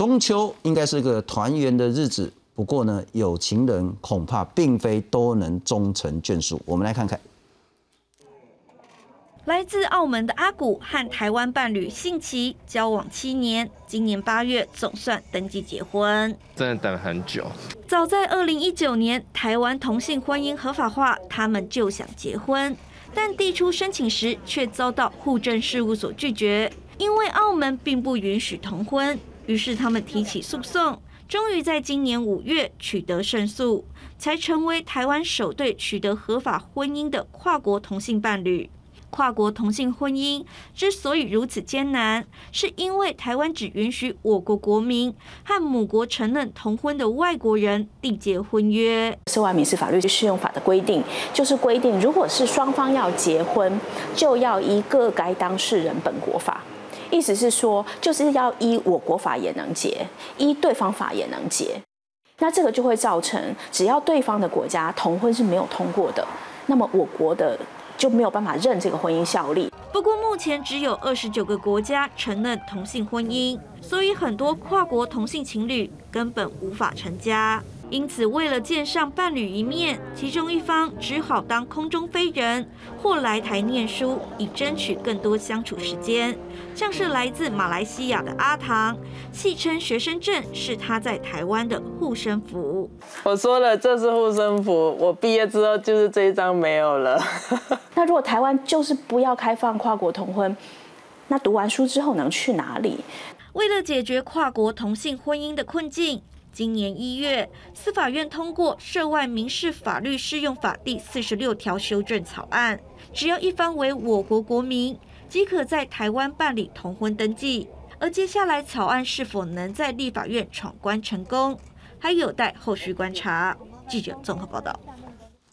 中秋应该是个团圆的日子，不过呢，有情人恐怕并非都能终成眷属。我们来看看。来自澳门的阿古和台湾伴侣信奇交往七年，今年八月总算登记结婚。真的等很久。早在二零一九年，台湾同性婚姻合法化，他们就想结婚，但递出申请时却遭到户政事务所拒绝，因为澳门并不允许同婚。于是他们提起诉讼，终于在今年五月取得胜诉，才成为台湾首对取得合法婚姻的跨国同性伴侣。跨国同性婚姻之所以如此艰难，是因为台湾只允许我国国民和母国承认同婚的外国人缔结婚约。涉外民事法律适用法的规定，就是规定，如果是双方要结婚，就要依各该当事人本国法。意思是说，就是要依我国法也能结，依对方法也能结。那这个就会造成，只要对方的国家同婚是没有通过的，那么我国的。就没有办法认这个婚姻效力。不过目前只有二十九个国家承认同性婚姻，所以很多跨国同性情侣根本无法成家。因此，为了见上伴侣一面，其中一方只好当空中飞人，或来台念书，以争取更多相处时间。像是来自马来西亚的阿唐，戏称学生证是他在台湾的护身符。我说了，这是护身符，我毕业之后就是这一张没有了。那如果台湾就是不要开放跨国同婚，那读完书之后能去哪里？为了解决跨国同性婚姻的困境。今年一月，司法院通过《涉外民事法律适用法》第四十六条修正草案，只要一方为我国国民，即可在台湾办理同婚登记。而接下来草案是否能在立法院闯关成功，还有待后续观察。记者综合报道。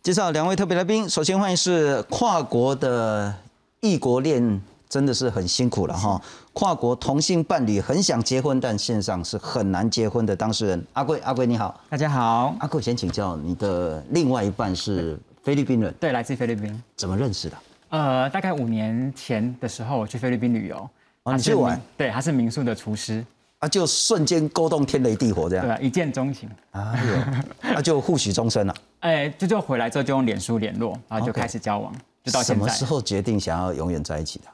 介绍两位特别来宾，首先欢迎是跨国的异国恋。真的是很辛苦了哈！跨国同性伴侣很想结婚，但线上是很难结婚的当事人阿贵，阿贵你好，大家好，阿贵先请教你的另外一半是菲律宾人，对，来自菲律宾，怎么认识的？呃，大概五年前的时候，我去菲律宾旅游，你去玩？对，他是民宿的厨师，啊，就瞬间勾动天雷地火这样，对，一见钟情，哎呦，那就互许终身了。哎，就就回来之后就用脸书联络，然后就开始交往，就到现在。什么时候决定想要永远在一起的？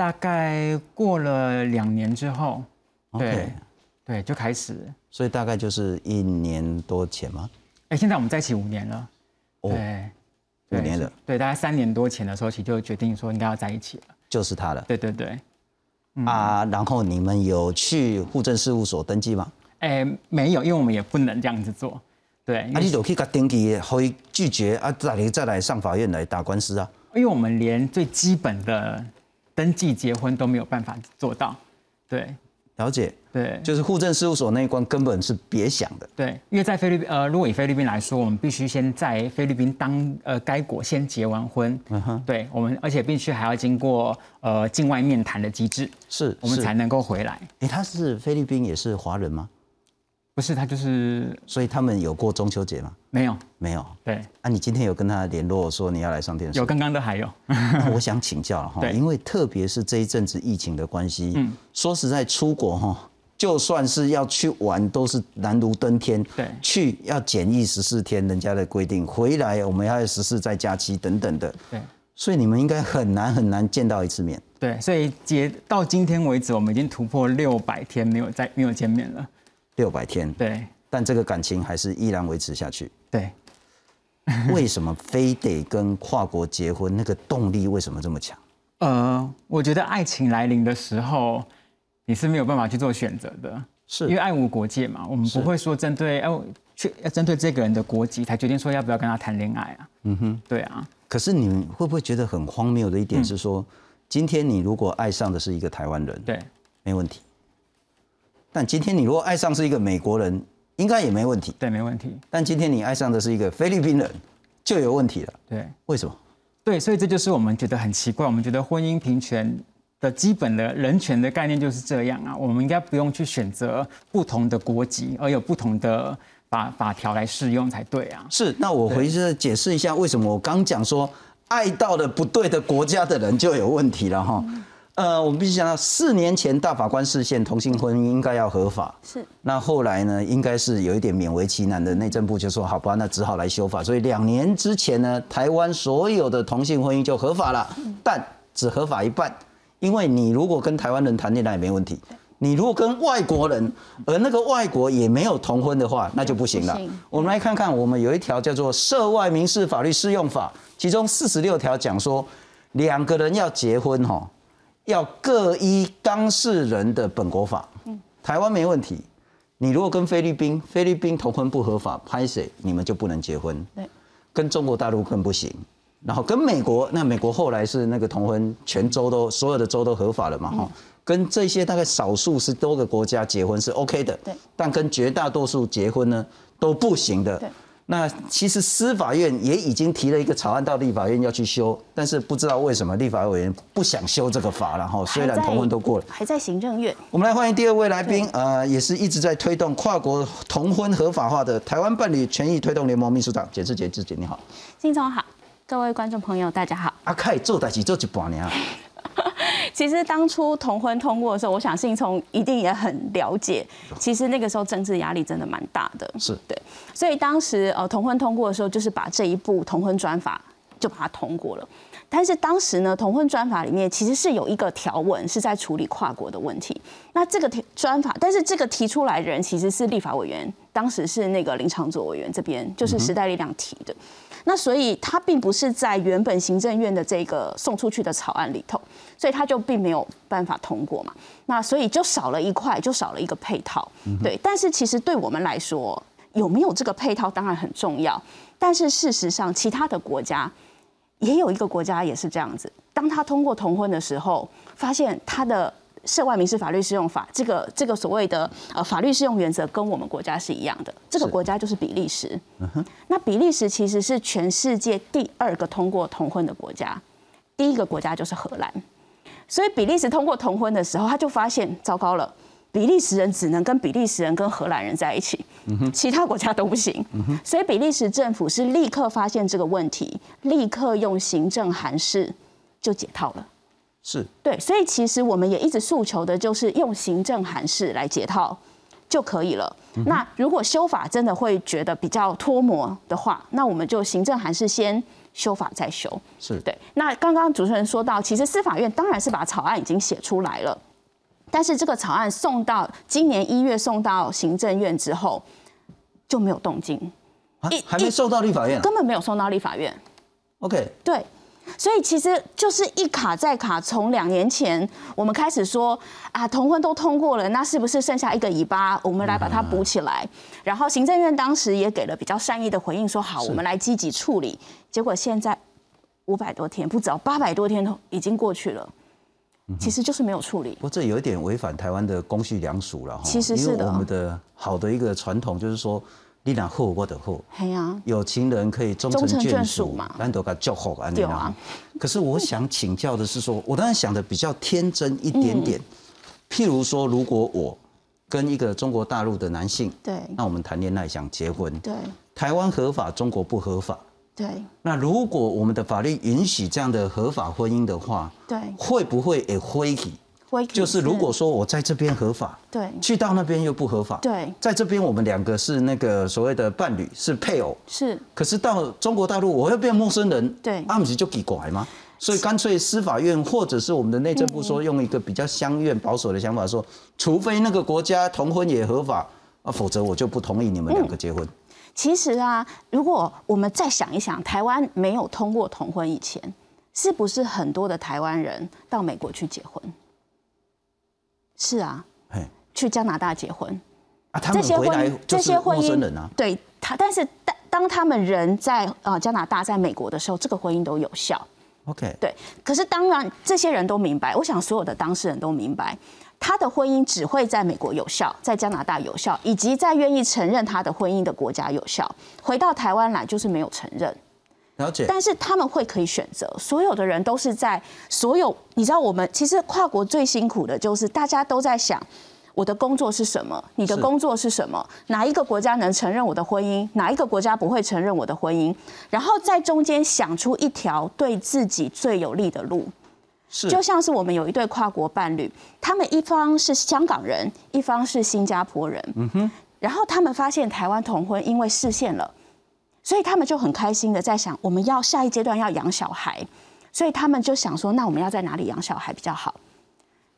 大概过了两年之后，对，对，就开始，所以大概就是一年多前吗？哎，现在我们在一起五年了，对，五年了，对，大概三年多前的时候起就决定说应该要在一起了，就是他了，对对对，啊，然后你们有去户政事务所登记吗？哎，没有，因为我们也不能这样子做，对，那你都可以登记，会拒绝啊，再来再来上法院来打官司啊？因为我们连最基本的。登记结婚都没有办法做到，对，了解，对，就是户政事务所那一关根本是别想的，对，因为在菲律宾，呃，如果以菲律宾来说，我们必须先在菲律宾当呃该国先结完婚，嗯哼，对我们，而且必须还要经过呃境外面谈的机制，是，我们才能够回来。哎，他是菲律宾也是华人吗？不是他就是，所以他们有过中秋节吗？没有，没有。对，啊，你今天有跟他联络说你要来上电视？有，刚刚都还有。我想请教了哈，因为特别是这一阵子疫情的关系，嗯，说实在，出国哈，就算是要去玩，都是难如登天。对，去要检疫十四天，人家的规定，回来我们要十四再假期等等的。对，所以你们应该很难很难见到一次面。对，所以截到今天为止，我们已经突破六百天没有再没有见面了。六百天。对。但这个感情还是依然维持下去。对，为什么非得跟跨国结婚？那个动力为什么这么强？呃，我觉得爱情来临的时候，你是没有办法去做选择的，是因为爱无国界嘛。我们不会说针对哎，去要针对这个人的国籍才决定说要不要跟他谈恋爱啊。嗯哼，对啊。可是你们会不会觉得很荒谬的一点是说，今天你如果爱上的是一个台湾人，对，没问题。但今天你如果爱上是一个美国人，应该也没问题，对，没问题。但今天你爱上的是一个菲律宾人，就有问题了。对，为什么？对，所以这就是我们觉得很奇怪。我们觉得婚姻平权的基本的人权的概念就是这样啊，我们应该不用去选择不同的国籍，而有不同的法法条来适用才对啊。是，那我回去解释一下为什么我刚讲说爱到了不对的国家的人就有问题了哈。呃，我们必须讲到四年前大法官视线同性婚姻应该要合法，是。那后来呢，应该是有一点勉为其难的，内政部就说好吧，那只好来修法。所以两年之前呢，台湾所有的同性婚姻就合法了，但只合法一半，因为你如果跟台湾人谈恋爱没问题，你如果跟外国人，而那个外国也没有同婚的话，那就不行了。行。我们来看看，我们有一条叫做《涉外民事法律适用法》，其中四十六条讲说，两个人要结婚哈，要各依当事人的本国法。台湾没问题。你如果跟菲律宾，菲律宾同婚不合法，拍谁你们就不能结婚。对，跟中国大陆更不行。然后跟美国，那美国后来是那个同婚，全州都所有的州都合法了嘛哈。跟这些大概少数是多个国家结婚是 OK 的，对但跟绝大多数结婚呢都不行的。对那其实司法院也已经提了一个草案到立法院要去修，但是不知道为什么立法委员不想修这个法然后虽然同婚都过了。还在行政院。我们来欢迎第二位来宾，呃，也是一直在推动跨国同婚合法化的台湾伴侣权益推动联盟秘书长简志杰，志杰你好。金总好，各位观众朋友大家好。阿凯做代志做一半年啊，其实当初同婚通过的时候，我想信聪一定也很了解，其实那个时候政治压力真的蛮大的。是对，所以当时呃同婚通过的时候，就是把这一部同婚专法就把它通过了。但是当时呢，同婚专法里面其实是有一个条文是在处理跨国的问题。那这个条专法，但是这个提出来的人其实是立法委员，当时是那个林长佐委员这边，就是时代力量提的。那所以它并不是在原本行政院的这个送出去的草案里头，所以它就并没有办法通过嘛。那所以就少了一块，就少了一个配套。对，但是其实对我们来说，有没有这个配套当然很重要。但是事实上，其他的国家也有一个国家也是这样子，当他通过同婚的时候，发现他的。涉外民事法律适用法，这个这个所谓的呃法律适用原则跟我们国家是一样的，这个国家就是比利时。那比利时其实是全世界第二个通过同婚的国家，第一个国家就是荷兰。所以比利时通过同婚的时候，他就发现糟糕了，比利时人只能跟比利时人跟荷兰人在一起，其他国家都不行。所以比利时政府是立刻发现这个问题，立刻用行政函释就解套了。是对，所以其实我们也一直诉求的就是用行政函释来解套就可以了。那如果修法真的会觉得比较脱模的话，那我们就行政函释先修法再修。是，对。那刚刚主持人说到，其实司法院当然是把草案已经写出来了，但是这个草案送到今年一月送到行政院之后就没有动静，一啊还没送到立法院啊根本没有送到立法院。，OK，对，所以其实就是一卡再卡。从两年前我们开始说啊，同婚都通过了，那是不是剩下一个尾巴？我们来把它补起来。然后行政院当时也给了比较善意的回应，说好，我们来积极处理。结果现在五百多天，不止八百多天都已经过去了，其实就是没有处理。不过这有一点违反台湾的公序良俗了哈。其实是的我们的好的一个传统就是说，你俩好我的后，嘿呀、有情人可以终成眷眷属属嘛。咱都给叫好安对啊。可是我想请教的是说，我当然想的比较天真一点点。譬如说，如果我跟一个中国大陆的男性，对。那我们谈恋爱想结婚，对。台湾合法，中国不合法。对。那如果我们的法律允许这样的合法婚姻的话，对，会不会也灰起？会就是如果说我在这边合法，对。去到那边又不合法，对。在这边我们两个是那个所谓的伴侣，是配偶，是。可是到中国大陆我又变陌生人，对。阿姆斯就给拐吗？所以干脆司法院或者是我们的内政部说，用一个比较相愿保守的想法说，除非那个国家同婚也合法啊，否则我就不同意你们两个结婚。其实啊，如果我们再想一想，台湾没有通过同婚以前，是不是很多的台湾人到美国去结婚？是啊，嘿，去加拿大结婚，啊，他这些们回来婚就是这些婚姻对他，但是当当他们人在呃加拿大、在美国的时候，这个婚姻都有效。OK，对，可是当然这些人都明白，我想所有的当事人都明白，他的婚姻只会在美国有效，在加拿大有效，以及在愿意承认他的婚姻的国家有效。回到台湾来就是没有承认，了解。但是他们会可以选择，所有的人都是在所有，你知道我们其实跨国最辛苦的就是大家都在想。我的工作是什么？你的工作是什么？哪一个国家能承认我的婚姻？哪一个国家不会承认我的婚姻？然后在中间想出一条对自己最有利的路。是就像是我们有一对跨国伴侣，他们一方是香港人，一方是新加坡人。嗯哼。然后他们发现台湾同婚因为视线了，所以他们就很开心的在想，我们要下一阶段要养小孩，所以他们就想说，那我们要在哪里养小孩比较好？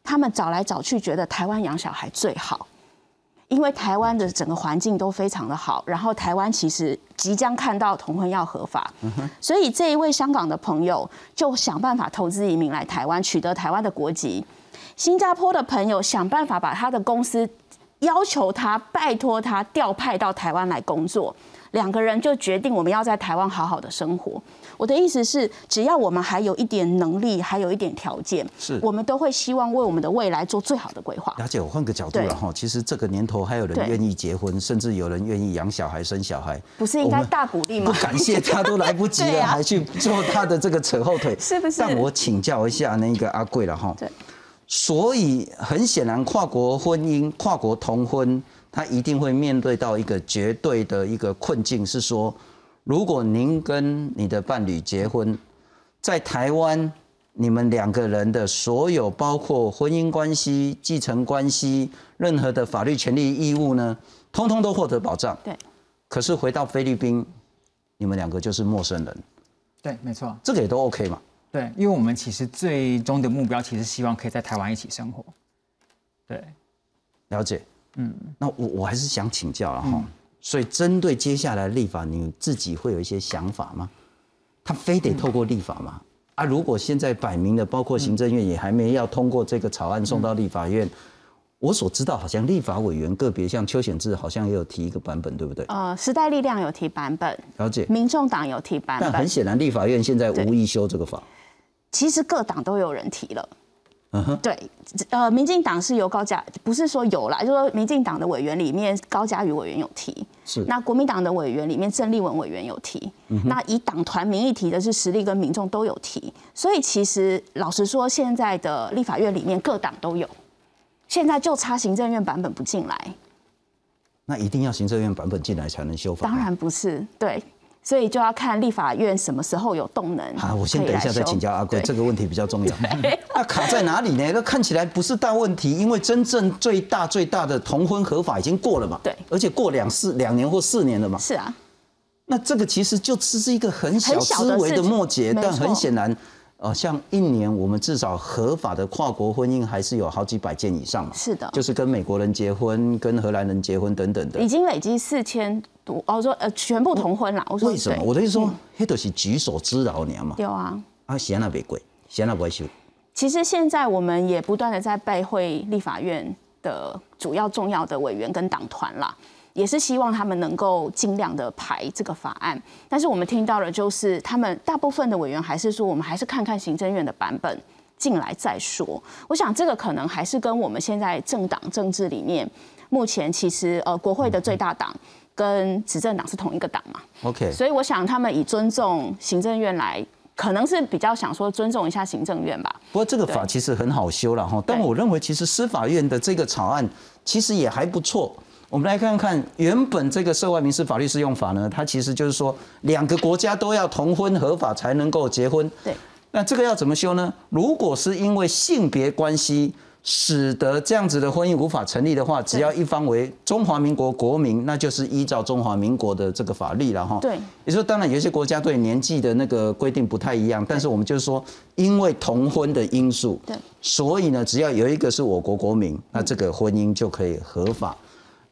他们找来找去，觉得台湾养小孩最好。因为台湾的整个环境都非常的好，然后台湾其实即将看到同婚要合法，所以这一位香港的朋友就想办法投资移民来台湾，取得台湾的国籍。新加坡的朋友想办法把他的公司要求他、拜托他调派到台湾来工作。两个人就决定我们要在台湾好好的生活。我的意思是，只要我们还有一点能力，还有一点条件，是我们都会希望为我们的未来做最好的规划。了解，我换个角度对了哈，其实这个年头还有人对愿意结婚，甚至有人愿意养小孩、生小孩，不是应该大鼓励吗？不感谢他都来不及了，还去做他的这个扯后腿，是不是但我请教一下那个阿贵了哈。对。所以很显然，跨国婚姻、跨国同婚，他一定会面对到一个绝对的一个困境，是说，如果您跟你的伴侣结婚，在台湾，你们两个人的所有包括婚姻关系、继承关系、任何的法律权利义务呢，通通都获得保障。对。可是回到菲律宾，你们两个就是陌生人，对，没错，这个也都 OK 嘛？对，因为我们其实最终的目标其实希望可以在台湾一起生活。对，了解。嗯，那我我还是想请教了哈。所以针对接下来立法，你自己会有一些想法吗？他非得透过立法吗？啊，如果现在摆明了，包括行政院也还没要通过这个草案送到立法院，我所知道好像立法委员个别像邱显志好像也有提一个版本，对不对？呃，时代力量有提版本，了解。民众党有提版本，但很显然，立法院现在无意修这个法。其实各党都有人提了。嗯哼，对，呃，民进党是由高嘉，不是说有啦，就是说民进党的委员里面，高嘉瑜委员有提，是那国民党的委员里面，郑丽文委员有提，那以党团名义提的是实力跟民众都有提，所以其实老实说，现在的立法院里面各党都有，现在就差行政院版本不进来，那一定要行政院版本进来才能修法。当然不是，对，所以就要看立法院什么时候有动能。好，我先等一下再请教阿贵，这个问题比较重要。那 卡在哪里呢？那看起来不是大问题，因为真正最大最大的同婚合法已经过了嘛，对而且过两四两年或四年了嘛。是啊，那这个其实就只是一个很小思维的末节，但很显然，呃，像一年我们至少合法的跨国婚姻还是有好几百件以上嘛。是的就是跟美国人结婚、跟荷兰人结婚等等的已。经累积四千多，哦，说呃全部同婚了。我说为什么？我的意思说，黑都是举手之劳年嘛。有啊。啊，嫌那别贵，嫌那不会修。其实现在我们也不断的在拜会立法院的主要重要的委员跟党团啦，也是希望他们能够尽量的排这个法案。但是我们听到的就是他们大部分的委员还是说，我们还是看看行政院的版本进来再说。我想这个可能还是跟我们现在政党政治里面，目前其实呃国会的最大党跟执政党是同一个党嘛，OK，所以我想他们以尊重行政院来。可能是比较想说尊重一下行政院吧，不过这个法其实很好修了哈，但我认为其实司法院的这个草案其实也还不错。我们来看看原本这个涉外民事法律适用法呢，它其实就是说两个国家都要同婚合法才能够结婚。对，那这个要怎么修呢？如果是因为性别关系使得这样子的婚姻无法成立的话，只要一方为中华民国国民，那就是依照中华民国的这个法律了哈。对也就是当然有些国家对年纪的那个规定不太一样，但是我们就是说，因为同婚的因素，对，所以呢，只要有一个是我国国民，那这个婚姻就可以合法。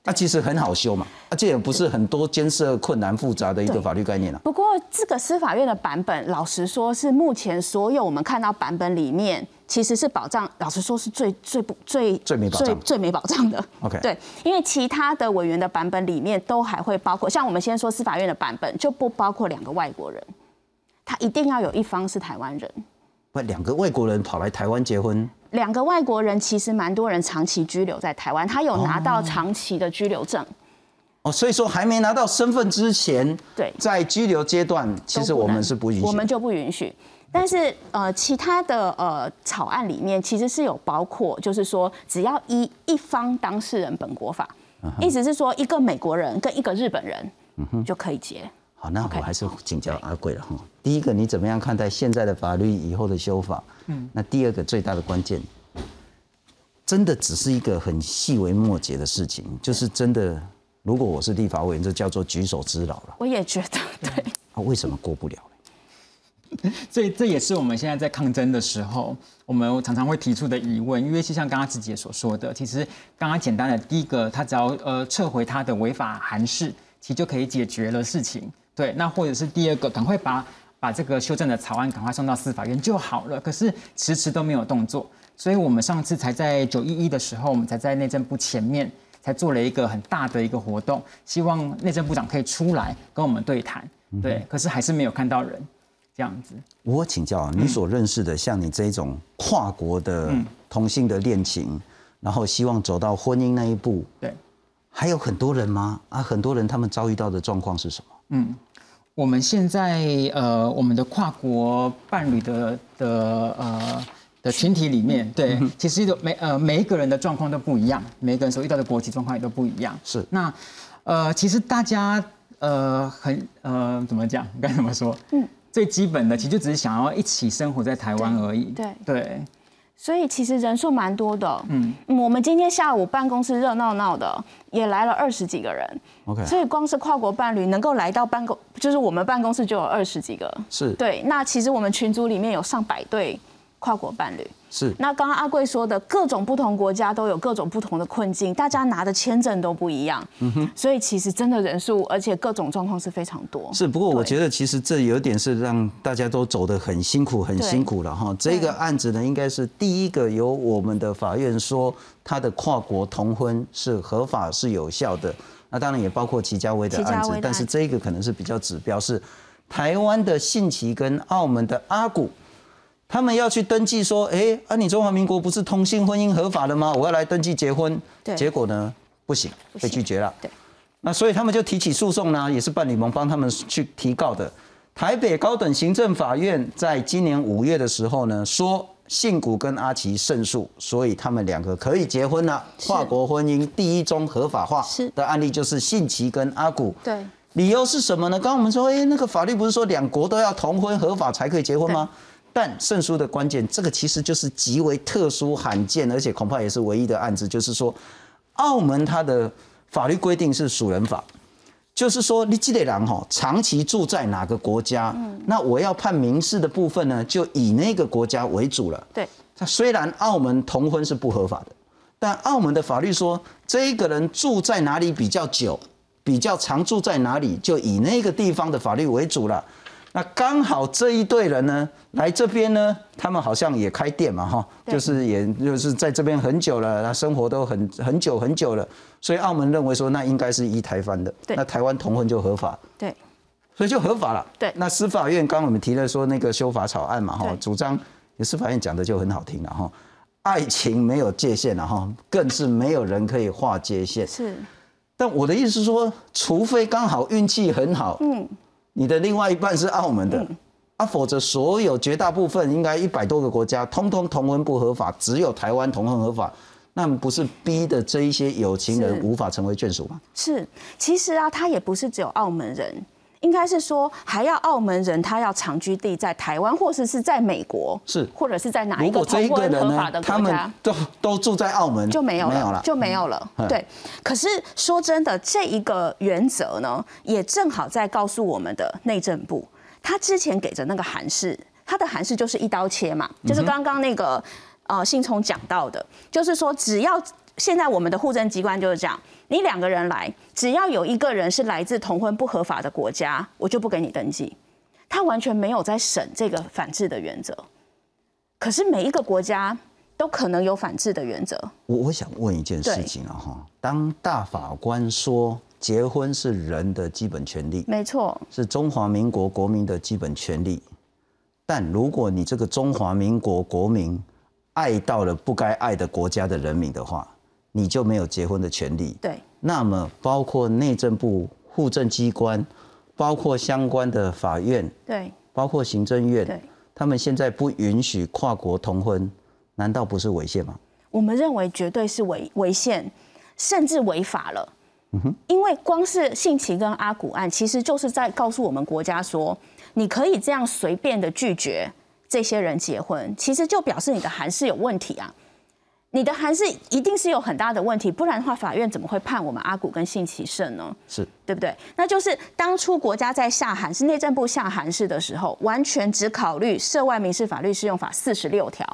那其实很好修嘛，啊，这也不是很多艰涩、困难、复杂的一个法律概念啊。不过这个司法院的版本，老实说是目前所有我们看到版本里面，其实是保障，老实说是最最不最最没保障最最没保障的。OK 对，因为其他的委员的版本里面都还会包括，像我们先说司法院的版本就不包括两个外国人，他一定要有一方是台湾人。不，两个外国人跑来台湾结婚，两个外国人其实蛮多人长期居留在台湾，他有拿到长期的居留证。哦，所以说还没拿到身份之前，对在居留阶段，其实我们是不允许。我们就不允许。但是呃，其他的呃草案里面其实是有包括，就是说只要依一方当事人本国法，意思是说一个美国人跟一个日本人就可以结。好，那我还是请教阿贵了哈。第一个，你怎么样看待现在的法律以后的修法？嗯，那第二个最大的关键，真的只是一个很细微末节的事情，就是真的，如果我是立法委员，这叫做举手之劳了。我也觉得对。啊，为什么过不了呢？所以这也是我们现在在抗争的时候，我们常常会提出的疑问。因为就像刚刚志杰所说的，其实刚刚简单的第一个，他只要呃撤回他的违法函释，其实就可以解决了事情。对，那或者是第二个，赶快把把这个修正的草案赶快送到司法院就好了。可是迟迟都没有动作，所以我们上次才在九一一的时候，我们才在内政部前面才做了一个很大的一个活动，希望内政部长可以出来跟我们对谈。对，可是还是没有看到人这样子。我请教啊，你所认识的像你这种跨国的同性的恋情，然后希望走到婚姻那一步，对，还有很多人吗？啊，很多人他们遭遇到的状况是什么？嗯，我们现在呃，我们的跨国伴侣的的呃的群体里面，对，其实都每呃每一个人的状况都不一样，每一个人所遇到的国籍状况也都不一样。是那呃，其实大家呃很呃怎么讲？该怎么说？嗯，最基本的其实就只是想要一起生活在台湾而已。对对，所以其实人数蛮多的。嗯，我们今天下午办公室热闹闹的，也来了二十几个人。OK，所以光是跨国伴侣能够来到办公，就是我们办公室就有二十几个。是对，那其实我们群组里面有上百对跨国伴侣。是那刚刚阿贵说的，各种不同国家都有各种不同的困境，大家拿的签证都不一样。嗯哼，所以其实真的人数，而且各种状况是非常多。是，不过我觉得其实这有点是让大家都走得很辛苦，很辛苦了哈。这个案子呢，应该是第一个由我们的法院说他的跨国同婚是合法是有效的。那当然也包括齐家威的案子但是这个可能是比较指标是台湾的信奇跟澳门的阿古。他们要去登记说，哎，啊，你中华民国不是同性婚姻合法的吗？我要来登记结婚。对结果呢，不行，被拒绝了。对。那所以他们就提起诉讼呢，也是伴侣盟帮他们去提告的。台北高等行政法院在今年五月的时候呢，说信谷跟阿奇胜诉，所以他们两个可以结婚了。跨国婚姻第一宗合法化的案例就是信奇跟阿古。对，理由是什么呢？刚刚我们说，哎，那个法律不是说两国都要同婚合法才可以结婚吗？但胜诉的关键，这个其实就是极为特殊、罕见，而且恐怕也是唯一的案子，就是说，澳门它的法律规定是属人法，就是说你这个人哈长期住在哪个国家，那我要判民事的部分呢，就以那个国家为主了。对，那虽然澳门同婚是不合法的，但澳门的法律说，这一个人住在哪里比较久，比较常住在哪里，就以那个地方的法律为主了。那刚好这一队人呢，来这边呢，他们好像也开店嘛，哈，就是也就是在这边很久了，那生活都很很久很久了，所以澳门认为说，那应该是一台翻的，对。那台湾同婚就合法，对，所以就合法了。对。那司法院刚刚我们提了说那个修法草案嘛，哈对，主张司法院讲的就很好听了哈，爱情没有界限了哈，更是没有人可以划界限。是，但我的意思是说，除非刚好运气很好，嗯，你的另外一半是澳门的。啊，否则所有绝大部分应该一百多个国家，通通同婚不合法，只有台湾同婚合法，那不是逼的这一些有情人无法成为眷属吗？是，其实啊，他也不是只有澳门人，应该是说还要澳门人，他要长居地在台湾，或者是在美国，是或者是在哪一个如果这一同婚个人呢合法的，他们。都都住在澳门，就没有了，没有了，就没有了。嗯对，可是说真的，这一个原则呢，也正好在告诉我们的内政部，他之前给的那个函释，他的函释就是一刀切嘛，就是刚刚那个呃信聪讲到的，就是说只要现在我们的户政机关就是这样，你两个人来，只要有一个人是来自同婚不合法的国家，我就不给你登记。他完全没有在审这个反制的原则，可是每一个国家都可能有反制的原则。我我想问一件事情啊哈，当大法官说结婚是人的基本权利，没错，是中华民国国民的基本权利，但如果你这个中华民国国民爱到了不该爱的国家的人民的话，你就没有结婚的权利。对，那么包括内政部、户政机关，包括相关的法院，对，包括行政院对，他们现在不允许跨国同婚，难道不是违宪吗？我们认为绝对是违违宪，甚至违法了。嗯哼因为光是性情跟阿古案，其实就是在告诉我们国家说，你可以这样随便的拒绝这些人结婚，其实就表示你的函释有问题啊。你的函释一定是有很大的问题，不然的话，法院怎么会判我们阿古跟信奇胜呢？是对不对？那就是当初国家在下函，是内政部下函释的时候，完全只考虑涉外民事法律适用法四十六条。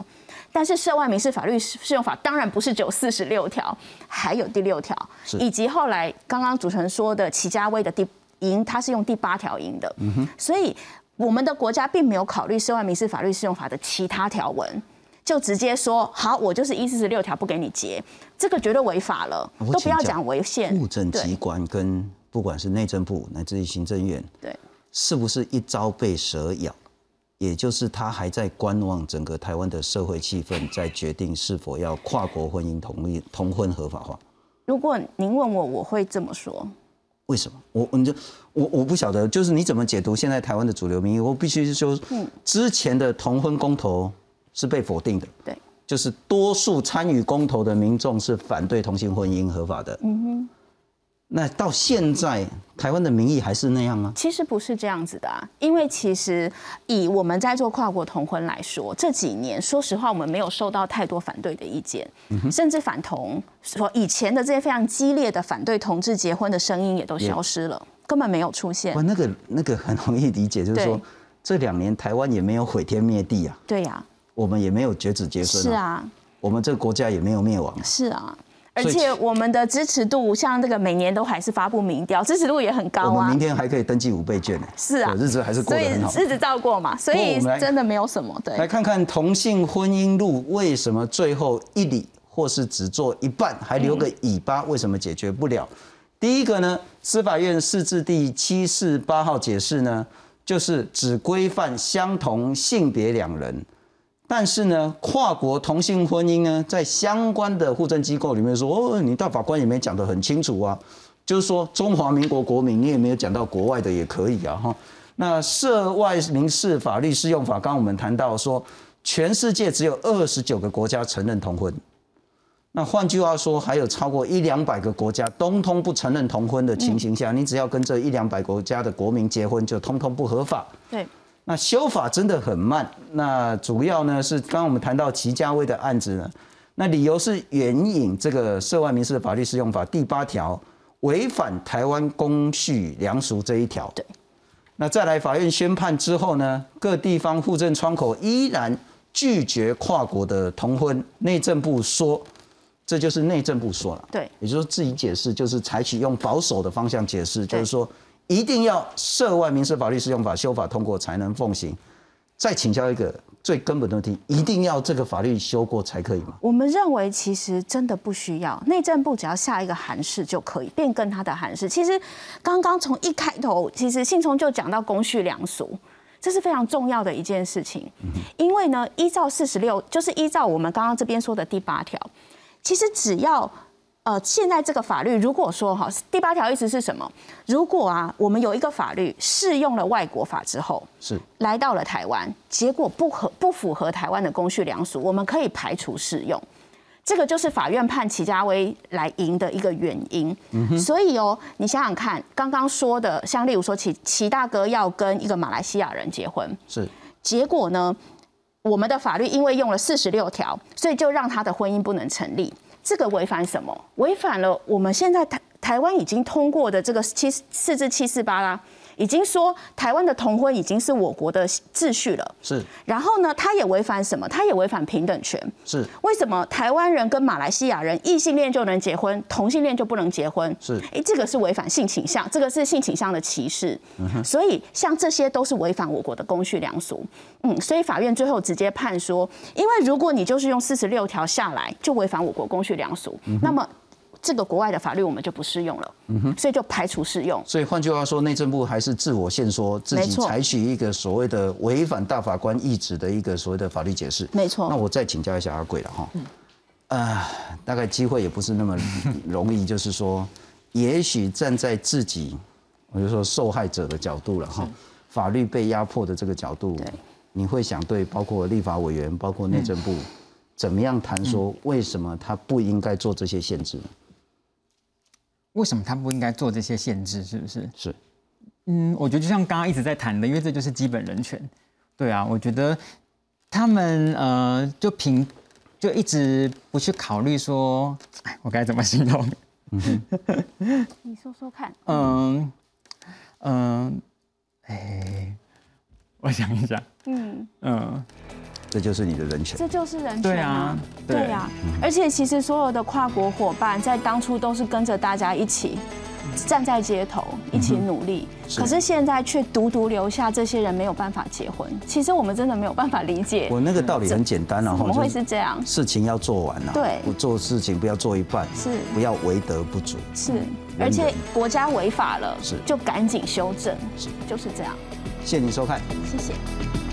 但是涉外民事法律适用法当然不是只有四十六条，还有第六条，以及后来刚刚主持人说的齐家威的第赢，他是用第八条赢的。所以我们的国家并没有考虑涉外民事法律适用法的其他条文。就直接说好，我就是一四十六条不给你结，这个绝对违法了，都不要讲违宪。户政机关跟不管是内政部乃至于行政院，对，是不是一朝被蛇咬？也就是他还在观望整个台湾的社会气氛，在决定是否要跨国婚姻同意同婚合法化。如果您问我，我会这么说。为什么？我我就我我不晓得，就是你怎么解读现在台湾的主流民意？我必须说，嗯，之前的同婚公投。是被否定的，对，就是多数参与公投的民众是反对同性婚姻合法的。嗯哼，那到现在台湾的民意还是那样吗？其实不是这样子的啊，因为其实以我们在做跨国同婚来说，这几年说实话，我们没有受到太多反对的意见，甚至反同说以前的这些非常激烈的反对同志结婚的声音也都消失了，根本没有出现。那个那个很容易理解，就是说这两年台湾也没有毁天灭地啊。对呀。我们也没有绝子绝孙，是啊，我们这个国家也没有灭亡，是啊，而且我们的支持度，像这个每年都还是发布民调，支持度也很高啊。我们明天还可以登记五倍券呢，是啊，日子还是过得很好，日子照过嘛，所以真的没有什么。对，来看看同性婚姻路为什么最后一里或是只做一半，还留个尾巴，为什么解决不了？第一个呢，司法院释字第七四八号解释呢，就是只规范相同性别两人。但是呢，跨国同性婚姻呢，在相关的户政机构里面说，哦，你大法官也没讲得很清楚啊，就是说中华民国国民，你也没有讲到国外的也可以啊，哈。那涉外民事法律适用法，刚刚我们谈到说，全世界只有二十九个国家承认同婚，那换句话说，还有超过一两百个国家通通不承认同婚的情形下，你只要跟这一两百国家的国民结婚，就通通不合法。对。那修法真的很慢，那主要呢是刚刚我们谈到齐家威的案子呢，那理由是援引这个涉外民事的法律适用法第八条违反台湾公序良俗这一条。对。那再来法院宣判之后呢，各地方户政窗口依然拒绝跨国的同婚，内政部说，这就是内政部说了。对。也就是自己解释，就是采取用保守的方向解释，就是说。一定要涉外民事法律适用法修法通过才能奉行。再请教一个最根本的问题：一定要这个法律修过才可以吗？我们认为其实真的不需要，内政部只要下一个函释就可以变更它的函释。其实刚刚从一开头，其实信聪就讲到公序良俗，这是非常重要的一件事情。因为呢，依照四十六，就是依照我们刚刚这边说的第八条，其实只要。呃，现在这个法律，如果说哈，第八条意思是什么？如果啊，我们有一个法律适用了外国法之后，是来到了台湾，结果不合不符合台湾的公序良俗，我们可以排除适用。这个就是法院判齐家威来赢的一个原因。所以哦，你想想看，刚刚说的，像例如说齐齐大哥要跟一个马来西亚人结婚，是结果呢，我们的法律因为用了四十六条，所以就让他的婚姻不能成立。这个违反什么？违反了我们现在台台湾已经通过的这个七四至七四八啦，已经说台湾的同婚已经是我国的秩序了。是。然后呢，他也违反什么？他也违反平等权。是。为什么台湾人跟马来西亚人异性恋就能结婚，同性恋就不能结婚？是。哎，这个是违反性倾向，这个是性倾向的歧视。嗯所以像这些都是违反我国的公序良俗。嗯，所以法院最后直接判说，因为如果你就是用四十六条下来，就违反我国公序良俗，那么这个国外的法律我们就不适用了，嗯哼，所以就排除适用。所以换句话说，内政部还是自我限缩，自己采取一个所谓的违反大法官意志的一个所谓的法律解释。没错。那我再请教一下阿贵了哈，啊，大概机会也不是那么容易，就是说，也许站在自己，我就说受害者的角度了哈，法律被压迫的这个角度。你会想对包括立法委员、包括内政部，怎么样谈说为什么他不应该做这些限制呢？为什么他不应该做这些限制？是不是？是，嗯，我觉得就像刚刚一直在谈的，因为这就是基本人权。对啊，我觉得他们呃，就凭就一直不去考虑说，哎，我该怎么形容？你说说看。嗯嗯，哎，我想一想，嗯，嗯，这就是你的人权。这就是人权啊，对呀、而且其实所有的跨国伙伴在当初都是跟着大家一起站在街头，一起努力。是。可是现在却独独留下这些人没有办法结婚。其实我们真的没有办法理解，我那个道理很简单，然后怎么会是这样？事情要做完了，对。不做事情不要做一半，是。不要为德不足。是，而且国家违法了，是。就赶紧修正，是。就是这样。谢谢您收看。谢谢。